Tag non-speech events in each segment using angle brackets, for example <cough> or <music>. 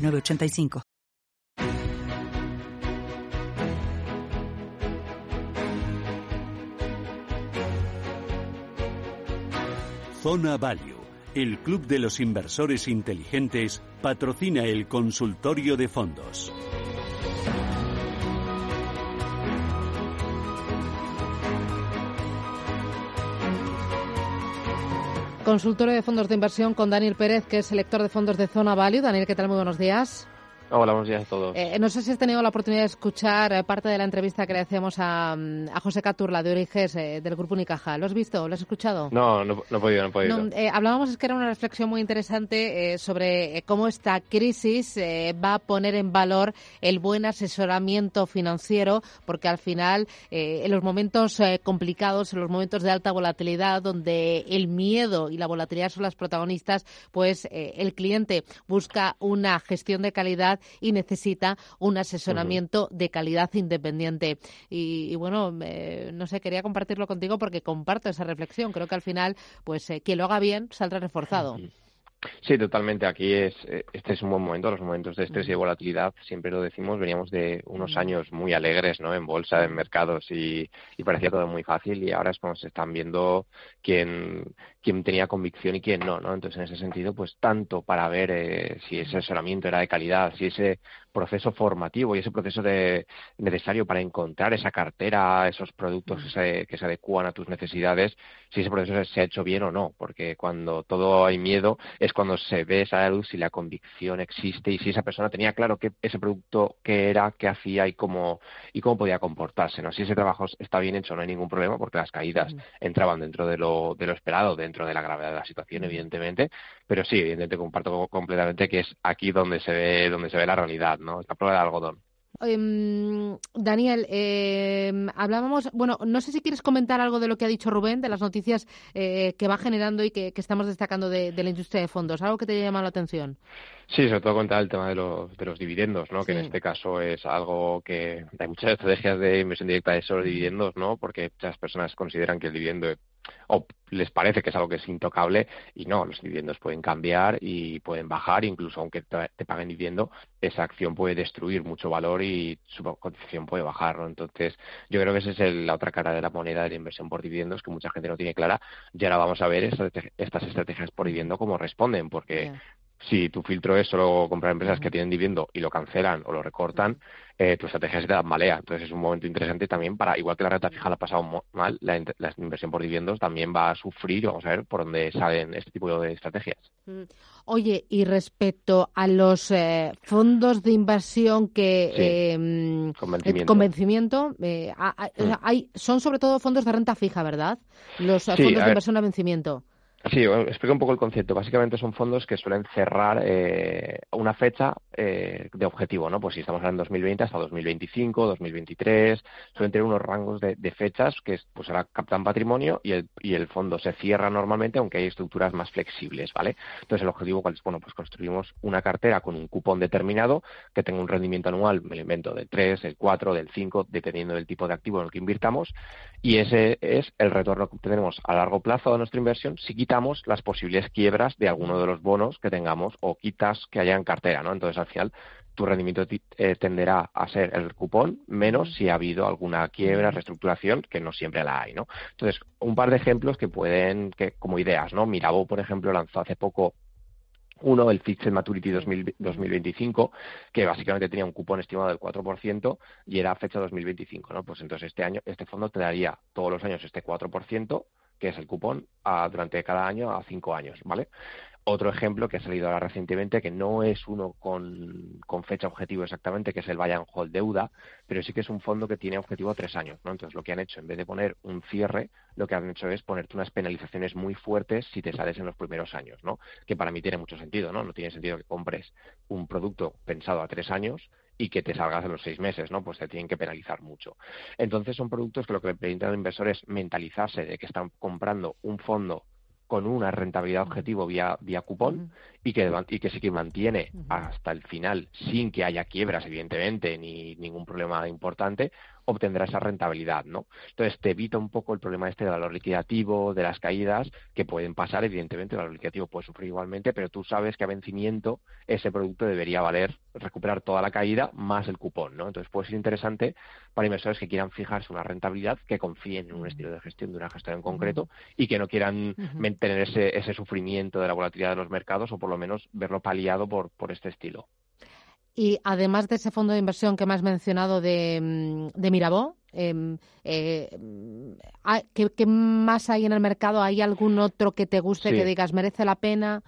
985. Zona Value, el club de los inversores inteligentes, patrocina el consultorio de fondos. Consultorio de fondos de inversión con Daniel Pérez, que es selector de fondos de Zona Value. Daniel, ¿qué tal? Muy buenos días. Hola, buenos días a todos. Eh, no sé si has tenido la oportunidad de escuchar eh, parte de la entrevista que le hacíamos a, mm, José Caturla de Origes eh, del Grupo Unicaja. ¿Lo has visto? ¿Lo has escuchado? No, no, he podido, no he podido. hablábamos, es que era una reflexión muy interesante sobre cómo esta crisis va a poner en valor el buen asesoramiento financiero, porque al final, en los momentos complicados, en los momentos de alta volatilidad, donde el miedo y la volatilidad son las protagonistas, pues el cliente busca una gestión de calidad y necesita un asesoramiento de calidad independiente. Y, bueno, no sé, quería compartirlo contigo porque comparto esa reflexión. Creo que al final, pues eh, quien lo haga bien saldrá reforzado. Sí, totalmente. Aquí es eh, este es un buen momento. Los momentos de estrés y de volatilidad, siempre lo decimos, veníamos de unos años muy alegres, ¿no? En bolsa, en mercados y, y parecía todo muy fácil. Y ahora es como se están viendo quién, quién tenía convicción y quién no, ¿no? Entonces, en ese sentido, pues tanto para ver eh, si ese asesoramiento era de calidad, si ese proceso formativo y ese proceso de, necesario para encontrar esa cartera, esos productos que se adecuan a tus necesidades, si ese proceso se ha hecho bien o no, porque cuando todo hay miedo es cuando se ve esa luz si la convicción existe y si esa persona tenía claro que ese producto qué era, qué hacía y cómo y cómo podía comportarse, ¿no? Si ese trabajo está bien hecho no hay ningún problema porque las caídas entraban dentro de lo, de lo esperado, dentro de la gravedad de la situación, evidentemente, pero sí, evidentemente comparto completamente que es aquí donde se ve donde se ve la realidad, ¿no? La prueba de algodón. Em, Daniel, em, hablábamos, bueno, no sé si quieres comentar algo de lo que ha dicho Rubén, de las noticias eh, que va generando y que, estamos destacando de, la industria de fondos, algo que te haya llamado la atención. Sí, sobre todo contar el tema de los, de los dividendos, ¿no? Que en este caso es algo que hay muchas <laughs> estrategias de inversión directa de esos dividendos, ¿no? Porque muchas personas consideran que el dividendo o les parece que es algo que es intocable y no, los dividendos pueden cambiar y pueden bajar, incluso aunque te paguen dividendo, esa acción puede destruir mucho valor y su cotización puede bajar, ¿no? Entonces, yo creo que esa es la otra cara de la moneda de la inversión por dividendos que mucha gente no tiene clara y ahora vamos a ver estas, estrategias por dividendo cómo responden, porque si tu filtro es solo comprar empresas que tienen dividendo y lo cancelan o lo recortan, eh, tu estrategia se te malea. Entonces es un momento interesante también para, igual que la renta fija la ha pasado mal, la, inversión por dividendos también va a sufrir y vamos a ver por dónde salen este tipo de estrategias. Mm. Oye, y respecto a los eh, fondos de inversión que... Eh, convencimiento. Mm. hay, son sobre todo fondos de renta fija, ¿verdad? Los fondos de inversión a vencimiento. Sí, explico un poco el concepto. Básicamente son fondos que suelen cerrar eh, una fecha eh, de objetivo, ¿no? Pues si estamos hablando en 2020 hasta 2025, 2023, suelen tener unos rangos de, fechas que pues ahora captan patrimonio y el, y el fondo se cierra normalmente, aunque hay estructuras más flexibles, ¿vale? Entonces el objetivo cuál es, bueno, pues construimos una cartera con un cupón determinado que tenga un rendimiento anual, me lo invento, del 3, del 4, del 5, dependiendo del tipo de activo en el que invirtamos, y ese es el retorno que obtenemos a largo plazo de nuestra inversión si quitamos las posibles quiebras de alguno de los bonos que tengamos o quitas que haya en cartera, ¿no? Entonces, al final, tu rendimiento eh, tenderá a ser el cupón menos si ha habido alguna quiebra, reestructuración, que no siempre la hay, ¿no? Entonces, un par de ejemplos que pueden, que como ideas, ¿no? Mirabo, por ejemplo, lanzó hace poco uno, el Fixed Maturity 2025, que básicamente tenía un cupón estimado del 4% y era fecha 2025, ¿no? Pues entonces este año, este fondo te daría todos los años este 4%, que es el cupón, durante cada año a cinco años, ¿vale? Otro ejemplo que ha salido ahora recientemente, que no es uno con, fecha objetivo exactamente, que es el and Hold Deuda, pero sí que es un fondo que tiene objetivo tres años. ¿no? Entonces, lo que han hecho, en vez de poner un cierre, lo que han hecho es ponerte unas penalizaciones muy fuertes si te sales en los primeros años, ¿no? que para mí tiene mucho sentido. No, no tiene sentido que compres un producto pensado a tres años y que te salgas en los seis meses, ¿no? Pues te tienen que penalizar mucho. Entonces son productos que lo que le permiten al inversor es mentalizarse de que están comprando un fondo con una rentabilidad objetivo vía, vía cupón y, que, y que sí que mantiene hasta el final, sin que haya quiebras, evidentemente, ni ningún problema importante, obtendrá esa rentabilidad, ¿no? Entonces te evita un poco el problema este del valor liquidativo, de las caídas que pueden pasar, evidentemente el valor liquidativo puede sufrir igualmente, pero tú sabes que a vencimiento ese producto debería valer, recuperar toda la caída más el cupón, ¿no? Entonces puede ser interesante para inversores que quieran fijarse una rentabilidad, que confíen en un estilo de gestión de una gestión en concreto y que no quieran mantener ese, ese sufrimiento de la volatilidad de los mercados o por lo menos verlo paliado por, por este estilo. Y además de ese fondo de inversión que me has mencionado de, mm, de Mirabó, em, eh, ¿qué, más hay en el mercado? ¿Hay algún otro que te guste, que digas merece la pena?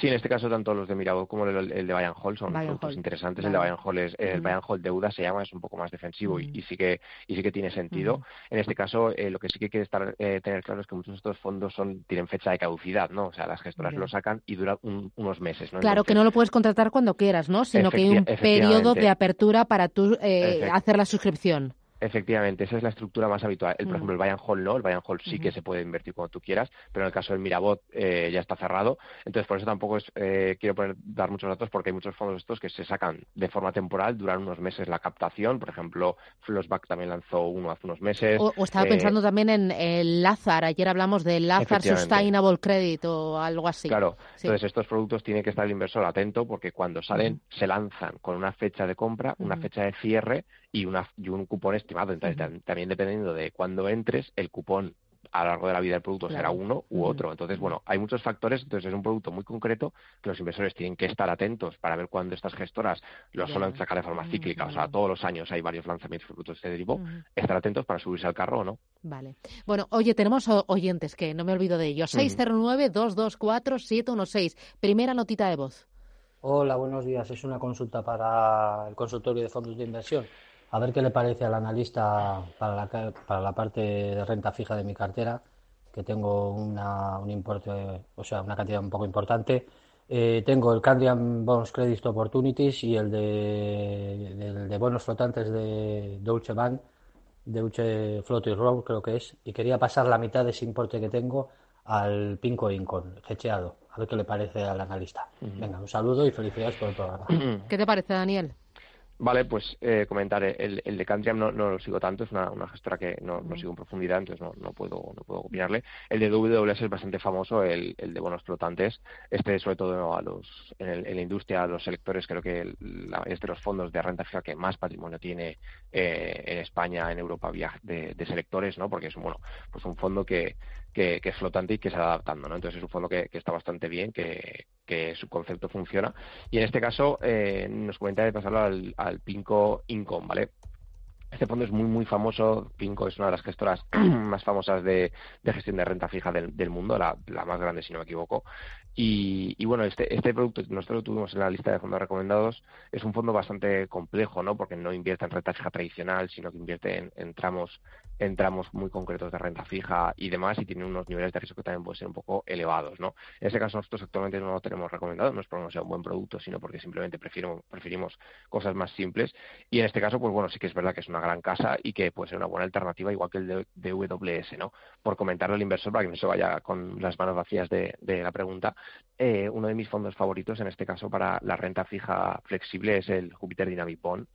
Sí, en este caso tanto los de Mirabeau como el, de Bayern Hall son productos interesantes. El de Bayern Hall es el Bayern Hall deuda se llama, es un poco más defensivo y, sí que y sí que tiene sentido. En este caso, eh, lo que sí que hay que estar eh, tener claro es que muchos de estos fondos son tienen fecha de caducidad, ¿no? O sea, las gestoras lo sacan y dura unos meses, ¿no? Claro que no lo puedes contratar cuando quieras, ¿no? Sino que hay un periodo de apertura para tú eh, hacer la suscripción. Efectivamente, esa es la estructura más habitual. El, por ejemplo, el and Hold no, el and Hold sí que se puede invertir cuando tú quieras, pero en el caso del Mirabot eh, ya está cerrado. Entonces, por eso tampoco es, eh, quiero poner, dar muchos datos porque hay muchos fondos estos que se sacan de forma temporal, duran unos meses la captación. Por ejemplo, Flossback también lanzó uno hace unos meses. O, estaba eh, pensando también en el Lazar. Ayer hablamos del Lazar Sustainable Credit o algo así. Claro, entonces estos productos tienen que estar el inversor atento porque cuando salen se lanzan con una fecha de compra, una fecha de cierre y, una, y un cupón estimado. Entonces, también dependiendo de cuándo entres, el cupón a lo largo de la vida del producto será uno u otro. Entonces, bueno, hay muchos factores, entonces es un producto muy concreto que los inversores tienen que estar atentos para ver cuándo estas gestoras lo suelen sacar de forma cíclica. O sea, todos los años hay varios lanzamientos de productos de este tipo. Estar atentos para subirse al carro o no. Vale. Bueno, oye, tenemos oyentes que no me olvido de ellos. 609-224-716. Primera notita de voz. Hola, buenos días. Es una consulta para el consultorio de fondos de inversión a ver qué le parece al analista para la, para la parte de renta fija de mi cartera, que tengo una, un importe, o sea, una cantidad un poco importante. Eh, tengo el Candian Bonds Credit Opportunities y el de, de bonos flotantes de Deutsche Bank, Deutsche Floating Roll creo que es, y quería pasar la mitad de ese importe que tengo al Pinco Incon, hecheado. A ver qué le parece al analista. Venga, un saludo y felicidades por el programa. <clears throat> ¿Qué te parece, Daniel? Vale, pues eh, comentar, el, el de Cantriam no, no, lo sigo tanto, es una, una gestora que no, no, sigo en profundidad, entonces no, no, puedo, no puedo opinarle. El de WS es bastante famoso, el, el de bonos flotantes, este sobre todo a los, en, la industria, a los selectores, creo que la, es de los fondos de renta fija que más patrimonio tiene eh, en España, en Europa, de, de selectores, ¿no? Porque es un, bueno, pues un fondo que, que, es flotante y que se va adaptando, ¿no? Entonces es un fondo que, está bastante bien, que, su concepto funciona. Y en este caso eh, nos comenta de pasarlo al, al Pinco Income, ¿vale? Este fondo es muy, muy famoso. Pinco es una de las gestoras <clears throat> más famosas de, gestión de renta fija del, mundo, la, más grande, si no me equivoco. Y, bueno, este, este producto nosotros lo tuvimos en la lista de fondos recomendados. Es un fondo bastante complejo, ¿no? Porque no invierte en renta fija tradicional, sino que invierte en, tramos en tramos muy concretos de renta fija y demás, y tiene unos niveles de riesgo que también pueden ser un poco elevados, ¿no? En este caso nosotros actualmente no lo tenemos recomendado, no es porque no sea un buen producto, sino porque simplemente prefiero, preferimos cosas más simples. Y en este caso, pues bueno, sí que es verdad que es una gran casa y que puede ser una buena alternativa, igual que el de, de ¿no? Por comentarle al inversor para que no se vaya con las manos vacías de, de la pregunta, eh, uno de mis fondos favoritos, en este caso para la renta fija flexible, es el Jupiter Dynamic Bond,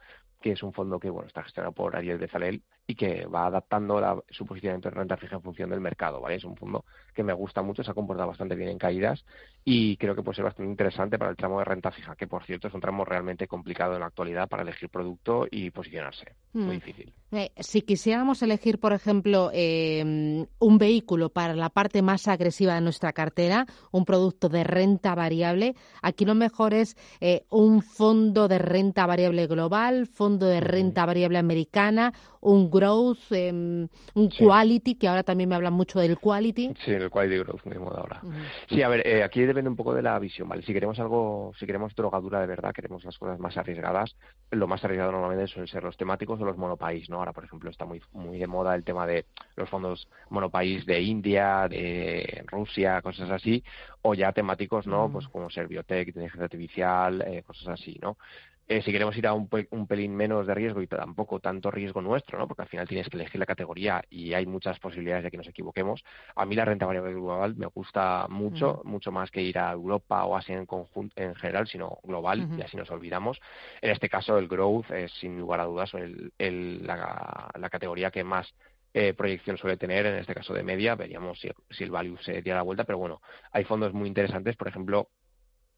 que es un fondo que bueno está gestionado por Ariel Bezalel y que va adaptando la, su posicionamiento de renta fija en función del mercado, ¿vale? Es un fondo que me gusta mucho, se ha comportado bastante bien en caídas y creo que puede ser bastante interesante para el tramo de renta fija, que por cierto es un tramo realmente complicado en la actualidad para elegir producto y posicionarse. Muy mm. difícil. Eh, si quisiéramos elegir, por ejemplo, em, un vehículo para la parte más agresiva de nuestra cartera, un producto de renta variable, aquí lo mejor es eh, un fondo de renta variable global, fondo de renta variable americana, un growth, em, un quality, que ahora también me hablan mucho del quality. Sí, el quality growth mismo de ahora. Sí, a ver, eh, aquí depende un poco de la visión, ¿vale? Si queremos algo, si queremos drogadura de verdad, queremos las cosas más arriesgadas, lo más arriesgado normalmente suelen ser los temáticos o los monopaís, ¿no? Ahora, por ejemplo, está muy, muy de moda el tema de los fondos monopaís de India, de Rusia, cosas así, o ya temáticos, ¿no? Pues como ser biotech, inteligencia artificial, eh, cosas así, ¿no? Eh, si queremos ir a un, pelín menos de riesgo y tampoco tanto riesgo nuestro, ¿no? porque al final tienes que elegir la categoría y hay muchas posibilidades de que nos equivoquemos, a mí la renta variable global me gusta mucho, mucho más que ir a Europa o Asia en, conjunto, en general, sino global, y así nos olvidamos. En este caso, el growth es sin lugar a dudas el, la, categoría que más eh, proyección suele tener, en este caso de media, veríamos si, si el value se diera la vuelta, pero bueno, hay fondos muy interesantes, por ejemplo,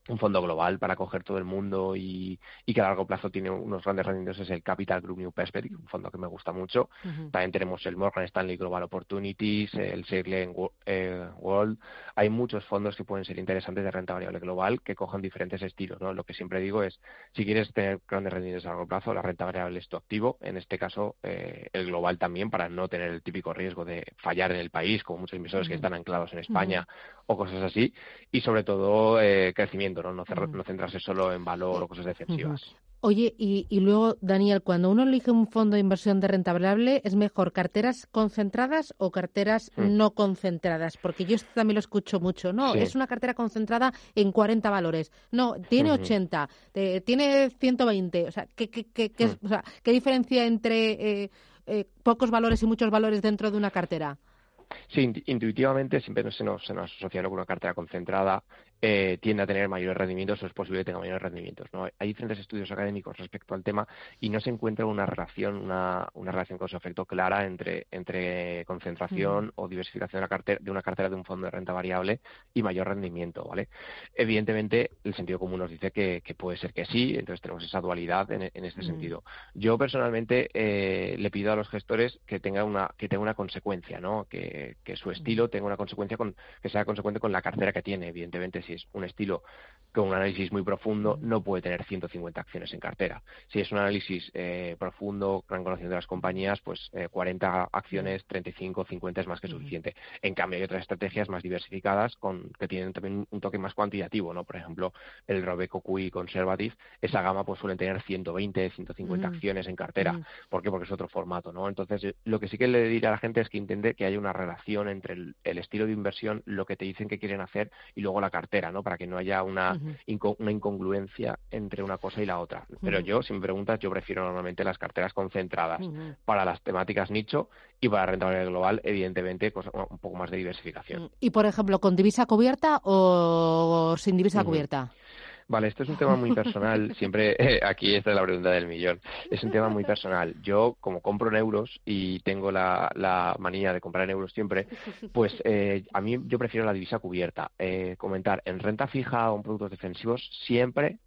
un fondo global para coger todo el mundo y, que a largo plazo tiene unos grandes rendimientos es el Capital Group New Perspective, un fondo que me gusta mucho. También tenemos el Morgan Stanley Global Opportunities, el Sirlen eh, World. Hay muchos fondos que pueden ser interesantes de renta variable global que cojan diferentes estilos. ¿no? Lo que siempre digo es, si quieres tener grandes rendimientos a largo plazo, la renta variable es tu activo. En este caso, eh, el global también, para no tener el típico riesgo de fallar en el país, como muchos inversores que están anclados en España o cosas así. Y sobre todo, eh, crecimiento ¿no? centrarse solo en valor o cosas defensivas. Oye, y, luego, Daniel, cuando uno elige un fondo de inversión de renta variable, ¿es mejor carteras concentradas o carteras hmm. no concentradas? Porque yo esto también lo escucho mucho. No, es una cartera concentrada en 40 valores. No, tiene 80, tiene 120. O sea, ¿qué, qué, qué, hmm. o sea, ¿qué diferencia entre eh, eh, pocos valores y muchos valores dentro de una cartera? Sí, intuitivamente siempre se nos, se nos asocia con una cartera concentrada eh, tiende a tener mayores rendimientos o es posible que tenga mayores rendimientos. ¿no? Hay diferentes estudios académicos respecto al tema y no se encuentra una relación, una, una relación con su efecto clara entre, entre concentración o diversificación de una, cartera, de una cartera de un fondo de renta variable y mayor rendimiento. ¿vale? Evidentemente, el sentido común nos dice que, puede ser que sí, entonces tenemos esa dualidad en, este sentido. Yo personalmente eh, le pido a los gestores que tenga una, que tenga una consecuencia, ¿no? que, que su estilo tenga una consecuencia con, que sea consecuente con la cartera que tiene. Evidentemente, si es un estilo con un análisis muy profundo, no puede tener 150 acciones en cartera. Si es un análisis eh, profundo, gran conocimiento de las compañías, pues 40 eh, acciones, 35, 50 es más que suficiente. En cambio, hay otras estrategias más diversificadas con, que tienen también un toque más cuantitativo, ¿no? Por ejemplo, el Robeco QI Conservative, esa gama pues suelen tener 120, 150 acciones en cartera. ¿Por qué? Porque es otro formato, ¿no? Entonces, lo que sí que le diría a la gente es que intente que haya una relación entre el, el estilo de inversión, lo que te dicen que quieren hacer y luego la cartera para que no haya una, una incongruencia entre una cosa y la otra. Pero yo, si me preguntas, yo prefiero normalmente las carteras concentradas para las temáticas nicho y para rentabilidad global, evidentemente, un poco más de diversificación. ¿Y, por ejemplo, con divisa cubierta o sin divisa cubierta? Vale, esto es un tema muy personal. <laughs> Siempre, eh, aquí esta es la pregunta del millón. Es un tema muy personal. Yo, como compro en euros y tengo la, la manía de comprar en euros siempre, pues eh, a mí yo prefiero la divisa cubierta. Eh, comentar en renta fija o en productos defensivos siempre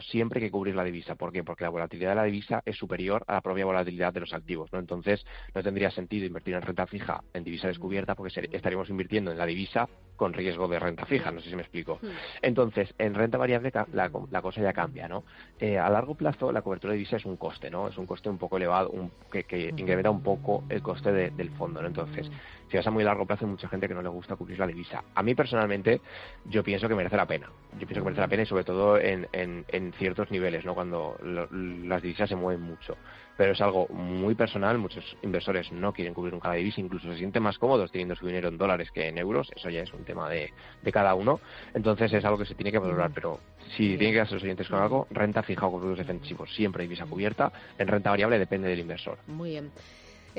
siempre hay que cubrir la divisa. ¿Por qué? Porque la volatilidad de la divisa es superior a la propia volatilidad de los activos, ¿no? Entonces, no tendría sentido invertir en renta fija en divisa descubierta porque estaríamos invirtiendo en la divisa con riesgo de renta fija, no sé si me explico. Hmm. Entonces, en renta variable la, cosa ya cambia, ¿no? Eh, a largo plazo, la cobertura de divisa es un coste, ¿no? Es un coste un poco elevado, que, que incrementa un poco el coste del fondo, ¿no? Entonces, si vas a muy largo plazo hay mucha gente que no le gusta cubrir la divisa. A mí personalmente yo pienso que merece la pena. Yo pienso que merece la pena y sobre todo en, en, ciertos niveles, ¿no? Cuando las divisas se mueven mucho. Pero es algo muy personal, muchos inversores no quieren cubrir nunca la divisa, incluso se sienten más cómodos teniendo su dinero en dólares que en euros, eso ya es un tema de, de cada uno. Entonces es algo que se tiene que valorar, pero si tienen que hacer los oyentes con algo, renta fija o con productos defensivos, siempre divisa cubierta, en renta variable depende del inversor. Muy bien.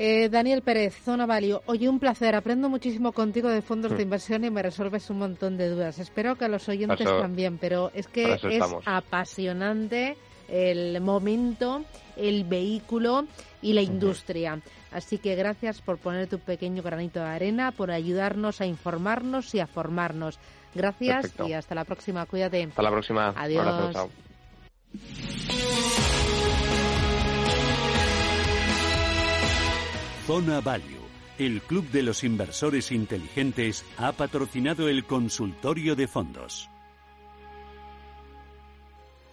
Eh, Daniel Pérez, Zona Valio. Oye, un placer. Aprendo muchísimo contigo de fondos de inversión y me resuelves un montón de dudas. Espero que a los oyentes también, pero es que es apasionante el momento, el vehículo y la industria. Así que gracias por poner tu pequeño granito de arena, por ayudarnos a informarnos y a formarnos. Gracias y hasta la próxima. Cuídate. Hasta la próxima. Adiós. Zona Value, el club de los inversores inteligentes, ha patrocinado el consultorio de fondos.